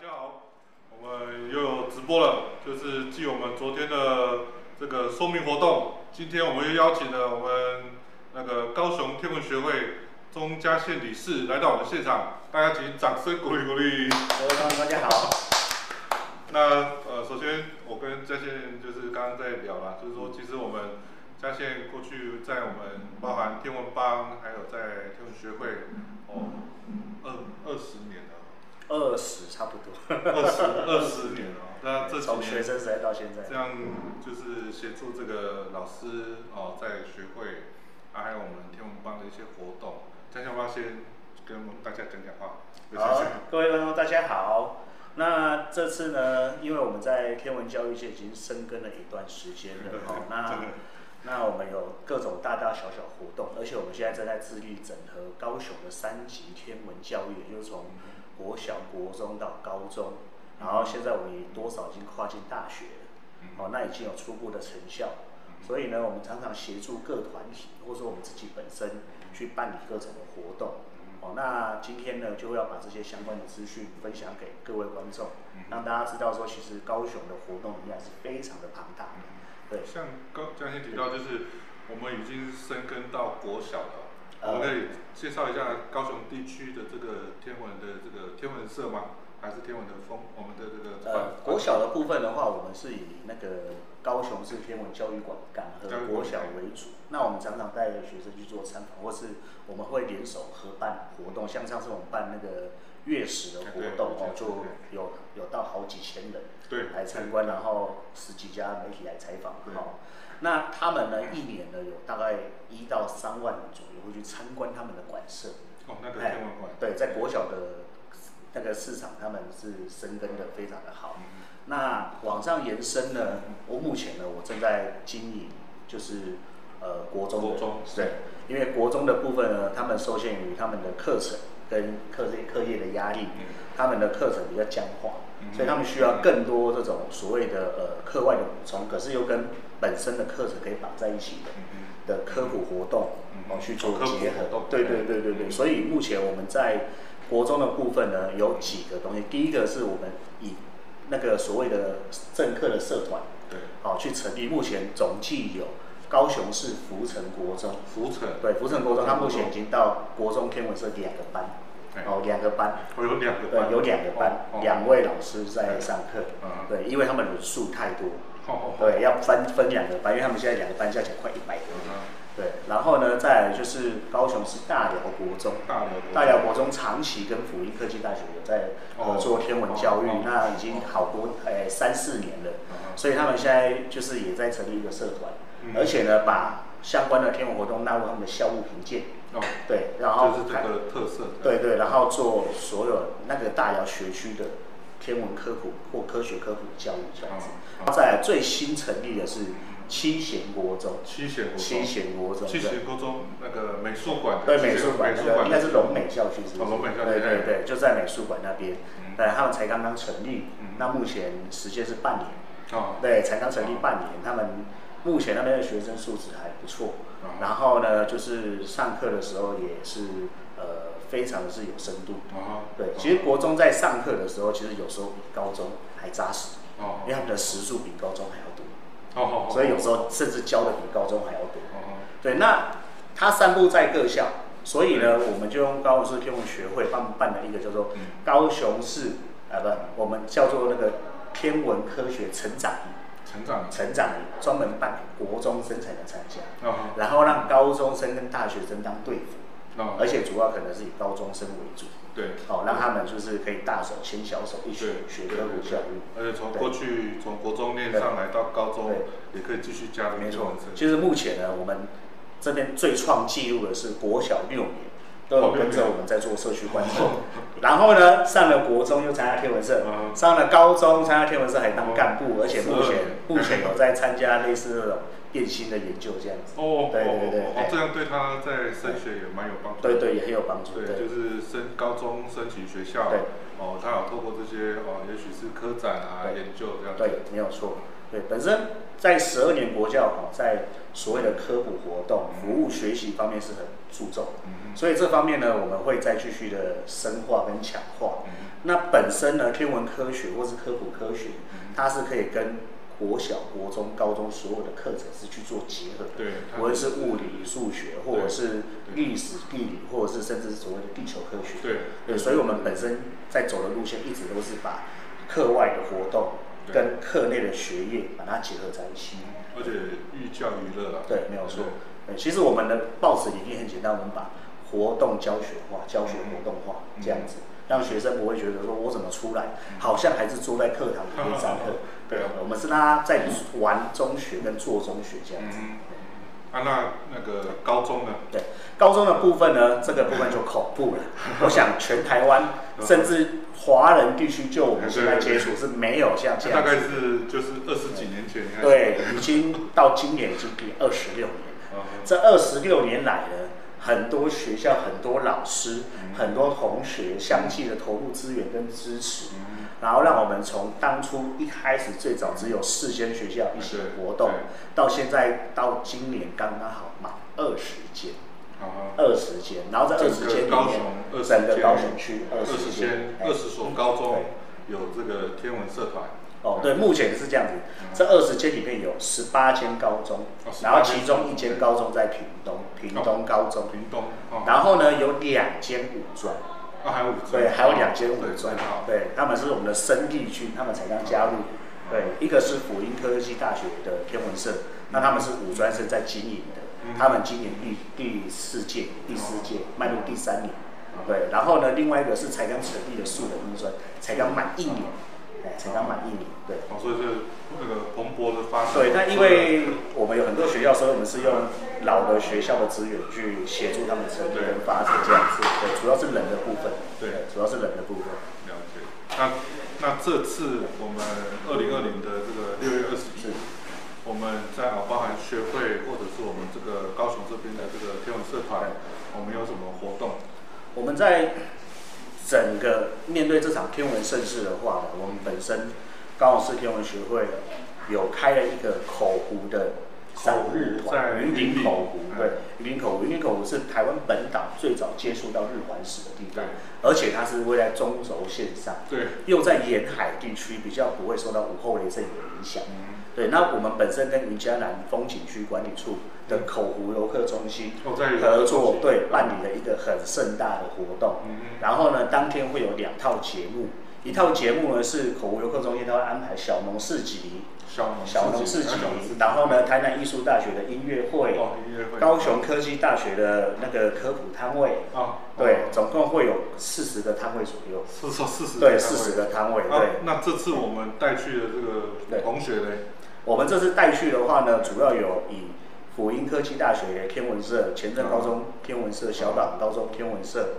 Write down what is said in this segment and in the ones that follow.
大家好，我们又有直播了，就是继我们昨天的这个说明活动，今天我们又邀请了我们那个高雄天文学会钟嘉宪理事来到我们现场，大家请掌声鼓励鼓励。各位观众大家好。那呃，首先我跟嘉宪就是刚刚在聊了，就是说其实我们嘉宪过去在我们包含天文帮，还有在天文学会哦二二十年。二十差不多，二十二十年了，那这几从学生时代到现在这，样就是协助这个老师哦，在学会啊，还有我们天文班的一些活动，江小芳先跟我们大家讲讲话。好，各位观众大家好。那这次呢，因为我们在天文教育界已经深耕了一段时间了，哦，那那我们有各种大大小小活动，而且我们现在正在致力整合高雄的三级天文教育，也就是从国小、国中到高中，然后现在我们也多少已经跨进大学了，哦，那已经有初步的成效。所以呢，我们常常协助各团体，或者说我们自己本身去办理各种的活动。哦，那今天呢，就要把这些相关的资讯分享给各位观众，让大家知道说，其实高雄的活动力量是非常的庞大的。对，像刚江先提到，就是我们已经深耕到国小了，呃我们可以介绍一下高雄地区的这个天文的这个天文社吗？还是天文的风？我们的这个呃，国小的部分的话，我们是以那个高雄市天文教育馆港和国小为主。那我们常常带着学生去做参访，或是我们会联手合办活动，像上次我们办那个月食的活动哦，就有有到好几千人对来参观，然后十几家媒体来采访对哈。那他们呢，一年呢有大概一到三万人左右会去参观他们的馆舍。哦，那个哎天文馆。对，在国小的那个市场，他们是深耕的非常的好。嗯那往上延伸呢，我目前呢，我正在经营，就是呃国中的国中对，因为国中的部分呢，他们受限于他们的课程跟课业课业的压力，嗯。他们的课程比较僵化，嗯。所以他们需要更多这种所谓的呃课外的补充，可是又跟本身的课程可以绑在一起的。嗯的科普活动嗯哦去做结合，对对对。对对，所以目前我们在国中的部分呢，有几个东西，第一个是我们以那个所谓的政课的社团，对，好去成立，目前总计有高雄市福城国中，浮城。对福城国中，他目前已经到国中天文社两个班，哎。哦两个班，我有两个班，对有两个班。哦，两位老师在上课。嗯，对，因为他们人数太多，哦，对，要分分两个班，因为他们现在两个班加起来快一百个人。嗯。对，然后呢，再来就是高雄市大寮国中，大寮大寮国中长期跟辅音科技大学有在合作天文教育，那已经好多诶三四年了，嗯。所以他们现在就是也在成立一个社团，嗯。而且呢，把相关的天文活动纳入他们的校务评鉴，哦，对，然后就是这个特色。对对，然后做所有那个大寮学区的天文科普或科学科普教育这样子，哦然后再来最新成立的是七贤国中，七贤国中。七贤国中，七贤国中那个美术馆。对美术馆那个应该是龙美校区，是不是？哦龙美校区对对对，就在美术馆那边。嗯。对，他们才刚刚成立。嗯，那目前时间是半年。哦，对，才刚成立半年，他们目前那边的学生素质还不错哦。然后呢，就是上课的时候也是呃非常的是有深度。哦，对，其实国中在上课的时候，其实有时候比高中还扎实，哦因为他们的时数比高中还要多，所以有时候甚至教的比高中还要多。哦对，那他散布在各校，所以呢，我们就用高雄市天文学会办办了一个叫做嗯。高雄市啊不，我们叫做那个天文科学成长营，成长。成长专门办给国中生才能参加，哦。然后让高中生跟大学生当队辅，哦，而且主要可能是以高中生为主，对。好、让他们就是可以大手牵小手一起，学科普教育。而且从过去从国中念上来到高中，也可以继续加入没错。其实目前呢，我们这边最创纪录的是国小六年，都有跟着我们在做社区观测。然后呢，上了国中又参加天文社，嗯上了高中参加天文社还当干部，而且目前目前有在参加类似那种电芯的研究这样子。哦，对对对哦，这样对他在升学也蛮有帮助。对对，也很有帮助。对，就是升高中申请学校，对哦，他有透过这些哦，也许是科展啊、研究这样子。对，没有错。对，本身在十二年国教哈，在所谓的科普活动、服务学习方面是很注重，所以这方面呢，我们会再继续的深化跟强化。那本身呢，天文科学或是科普科学，它是可以跟国小、国中、高中所有的课程是去做结合的，对，无论是物理、数学，或者是历史、地理，或者是甚至是所谓的地球科学，对，对，所以我们本身在走的路线一直都是把课外的活动跟课内的学业把它结合在一起，而且寓教于乐啊，对，没有错。对，其实我们的报纸理念很简单，我们把活动教学化、教学活动化这样子。让学生不会觉得说，我怎么出来，好像还是坐在课堂里面上课。对，我们是让他在玩中学跟做中学这样子。啊，那那个高中呢？对，高中的部分呢，这个部分就恐怖了。我想全台湾甚至华人地区，就我们现在接触是没有像这样。大概是就是二十几年前。对，已经到今年已经第二十六年了。这二十六年来呢？很多学校、很多老师、很多同学相继的投入资源跟支持，然后让我们从当初一开始最早只有四间学校一些活动，到现在到今年刚刚好满二十间，二十间，然后在二十间里面，整个高雄区二十间，二十所高中有这个天文社团。哦，对，目前是这样子。这二十间里面有十八间高中，然后其中一间高中在屏东，屏东高中。屏东。然后呢，有两间五专。啊，还有五专。对，还有两间五专。对，他们是我们的生力军，他们才刚加入。对，一个是辅英科技大学的天文社，那他们是五专生在经营的，他们今年第第四届、第四届迈入第三年。对，然后呢，另外一个是才刚成立的树人五专，才刚满一年。哎，才刚满一年，对。哦，所以是那个蓬勃的发展。对，但因为我们有很多学校，所以我们是用老的学校的资源去协助他们成立跟发展这样子。对，主要是人的部分。对，主要是人的部分。了解。那那这次我们二零二零的这个六月二十日，我们在啊包含学会或者是我们这个高雄这边的这个天文社团，我们有什么活动？我们在。整个面对这场天文盛世的话呢，我们本身高雄市天文学会有开了一个口湖的赏日团，云顶口湖，对，云顶口湖，云顶口湖是台湾本岛最早接触到日环食的地方，而且它是位在中轴线上，对，又在沿海地区，比较不会受到午后雷阵雨的影响。对，那我们本身跟云嘉南风景区管理处的口湖游客中心合作，对，办理了一个很盛大的活动。然后呢，当天会有两套节目，一套节目呢是口湖游客中心，他会安排小农市集，小农市集，然后呢，台南艺术大学的音乐会，高雄科技大学的那个科普摊位，对，总共会有四十个摊位左右，四十四十，对，四十个摊位，对。那这次我们带去的这个同学呢？我们这次带去的话呢，主要有以辅英科技大学天文社、前镇高中天文社、小港高中天文社，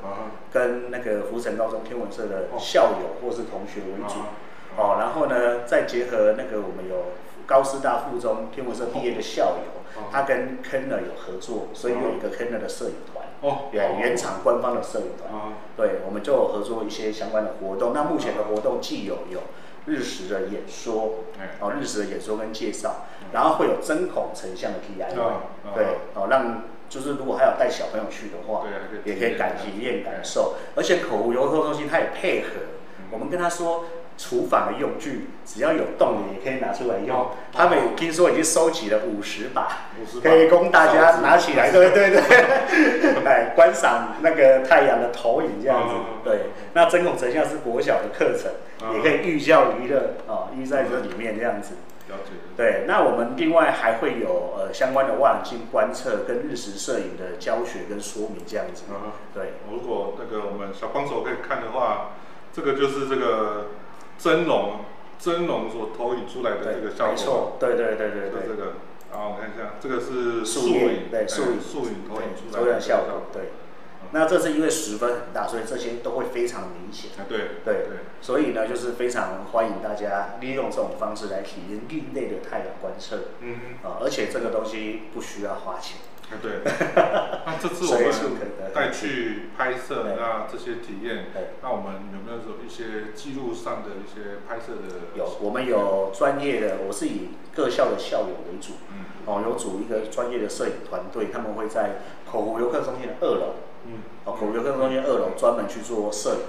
跟那个福城高中天文社的校友或是同学为主。哦，然后呢，再结合那个我们有高师大附中天文社毕业的校友，他跟 Kenner 有合作，所以有一个 Kenner 的摄影团。哦，原，原厂官方的摄影团。对，我们就有合作一些相关的活动。那目前的活动既有有。日食的演说，哦，日食的演说跟介绍，然后会有针孔成像的 T I，对，哦，让就是如果还有带小朋友去的话，也可以感体验感。受，而且口湖游客中心它也配合，我们跟他说。厨房的用具，只要有洞的也可以拿出来用。他们听说已经收集了五十把，可以供大家拿起来，对对对，哎，观赏那个太阳的投影这样子。对，那针孔成像是国小的课程，也可以寓教于乐啊，寓在这里面这样子。了解。对，那我们另外还会有呃相关的望远镜观测跟日食摄影的教学跟说明这样子。对。如果那个我们小帮手可以看的话，这个就是这个。真龙，真龙所投影出来的这个效果，没错，对对对对对。这个，好，我看一下，这个是素影，对素影，素影投影出来的效果，对。那这是因为十分很大，所以这些都会非常明显。啊，对对对。所以呢，就是非常欢迎大家利用这种方式来体验另类的太阳观测。嗯而且这个东西不需要花钱。哎对，那这次我们带去拍摄对，那这些体验对，那我们有没有说一些记录上的一些拍摄的？有，我们有专业的，我是以各校的校友为主，嗯。哦，有组一个专业的摄影团队，他们会在口湖游客中心的二楼，嗯。哦，口湖游客中心二楼专门去做摄影，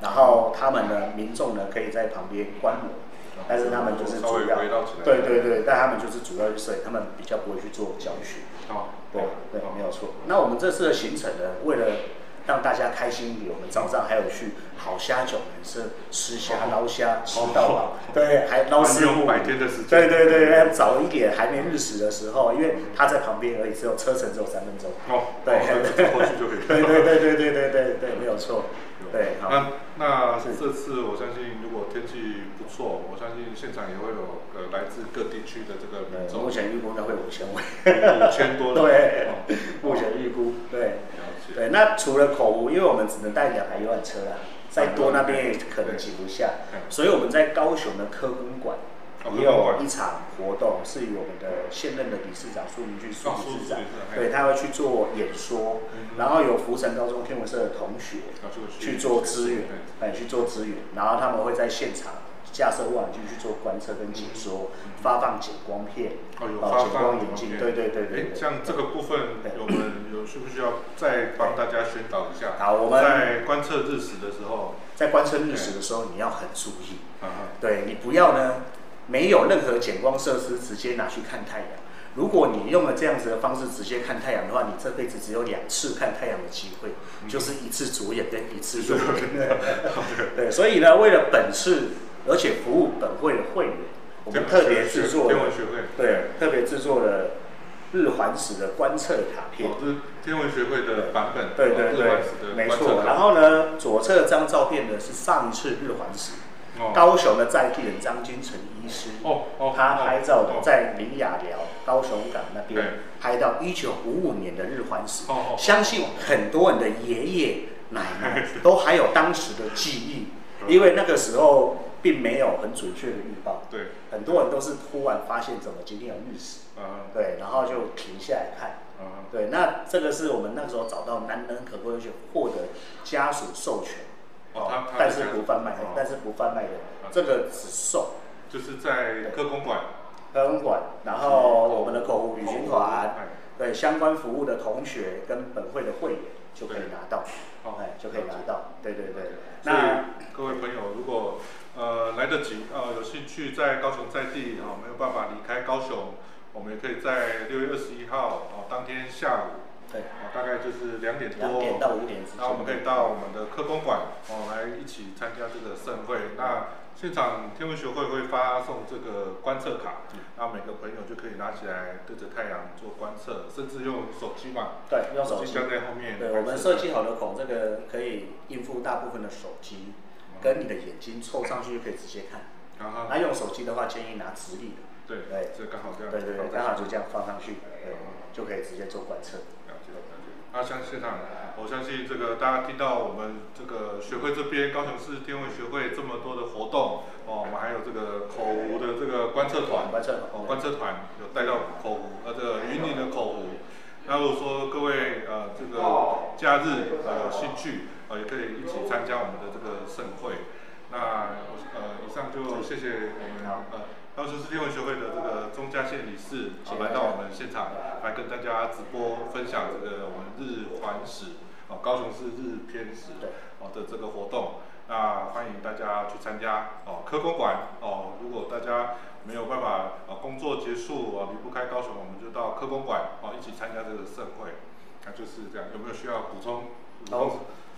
然后他们呢，民众呢可以在旁边观摩，但是他们就是主要对对对，但他们就是主要去摄影，他们比较不会去做教学。哦，对对，没有错。那我们这次的行程呢，为了让大家开心一点，我们早上还有去好虾酒门是吃虾、捞虾，吃到饱。对，还捞师傅。白天的时间，对对对，要早一点，还没日食的时候，因为他在旁边而已，只有车程只有三分钟。哦，对过去就可以。对对对对对对对对，没有错。对，好。那那这次我相信，如果天气不错，我相信现场也会有呃来自各地区的这个民呃众，目前预估应该会五千位。五千多人。对哦，目前预估对。对，那除了口湖，因为我们只能带两台游览车啊，再多那边也可能挤不下，所以我们在高雄的科工馆哦也有一场活动，是以我们的现任的理事长苏明俊苏哦理事长对，他会去做演说，嗯然后有福城高中天文社的同学去做支援对，哎，去做支援，然后他们会在现场架设望远镜去做观测跟解说，发放减光片，哦，有发放光眼镜，对对对对。像这个部分，我们有需不需要再帮大家宣导一下？好我们在观测日食的时候，在观测日食的时候，你要很注意，对你不要呢没有任何减光设施直接拿去看太阳。如果你用了这样子的方式直接看太阳的话，你这辈子只有两次看太阳的机会，嗯就是一次左眼跟一次右眼。对，所以呢，为了本次而且服务本会的会员，我们特别制作了天文学会，对特别制作了日环食的观测卡片。哦，这是天文学会的版本，对对对，没错。然后呢，左侧这张照片呢是上一次日环食。哦。高雄的在地人张金成医师，哦哦，他拍照的哦。在林雅寮高雄港那对。边拍到一九五五年的日环食。哦哦，相信很多人的爷爷奶奶 都还有当时的记忆，因为那个时候并没有很准确的预报，对，很多人都是突然发现怎么今天有日食，啊对，然后就停下来看。啊对，那这个是我们那时候找到难能可贵，而且获得家属授权，哦但是不贩卖哦，但是不贩卖的，这个只售。就是在科公馆，科公馆，然后我们的口湖旅行团，哎对相关服务的同学跟本会的会员就可以拿到，好哎，就可以拿到，对对对。那各位朋友，如果呃来得及，呃有兴趣在高雄在地啊、没有办法离开高雄，我们也可以在六月二十一号哦、当天下午对，哦、大概就是两点多，两点到五点之间，那我们可以到我们的科公馆哦来一起参加这个盛会。那现场天文学会会发送这个观测卡，那每个朋友就可以拿起来对着太阳做观测，甚至用手机嘛，对用手机架在后面。对，我们设计好的孔，这个可以应付大部分的手机，跟你的眼睛凑上去就可以直接看。那用手机的话，建议拿直立的。对对这刚好这样，对对对，刚好就这样放上去，对，就可以直接做观测。了解了解。那像现场，我相信这个大家听到我们这个学会这边高雄市天文学会这么多的活动哦，我们还有这个口湖的这个观测团，观测哦，观测团有带到口湖，呃，这个云林的口湖。那如果说各位呃这个假日呃有兴趣，呃也可以一起参加我们的这个盛会。那我呃以上就谢谢我们呃高雄市天文学会的这个钟嘉宪理事、呃、来到我们现场，来跟大家直播分享这个我们日环食哦高雄市日偏食对哦的这个活动。那欢迎大家去参加哦科公馆哦，如果大家没有办法呃工作结束啊离不开高雄，我们就到科公馆哦一起参加这个盛会。那就是这样，有没有需要补充？补充好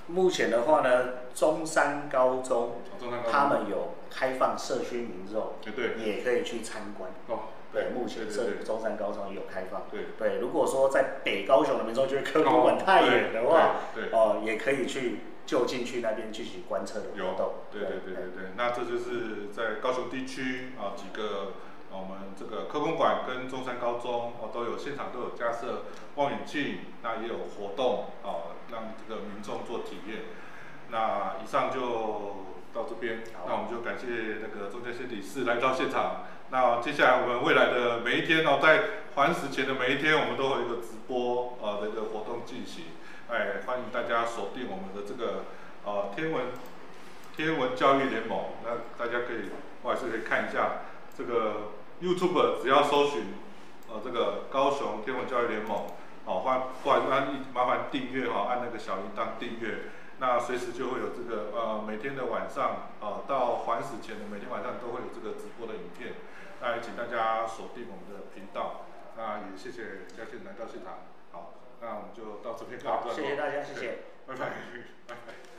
目前的话呢，中山高中哦中山高中他们有开放社区民众对对也可以去参观。哦对，目前这中山高中也有开放。对对，如果说在北高雄的民众觉得科博馆太远的话，对对哦，也可以去就近去那边进行观测的活动。对对对对对，那这就是在高雄地区啊几个啊我们这个科工馆跟中山高中哦都有现场都有架设望远镜，那也有活动哦让这个民众做体验。那以上就到这边，那我们就感谢那个中间县理事来到现场。那接下来我们未来的每一天哦，在环食前的每一天，我们都会有一个直播呃的一个活动进行，哎，欢迎大家锁定我们的这个呃天文天文教育联盟，那大家可以，我还是可以看一下这个 YouTube，只要搜寻呃这个高雄天文教育联盟，好，欢欢按麻烦订阅哈，按那个小铃铛订阅。那随时就会有这个呃每天的晚上呃到环死前的每天晚上都会有这个直播的影片，那也请大家锁定我们的频道，那也谢谢嘉庆来到现场，好，那我们就到这边告一段落，谢谢大家，谢谢，拜拜。拜拜。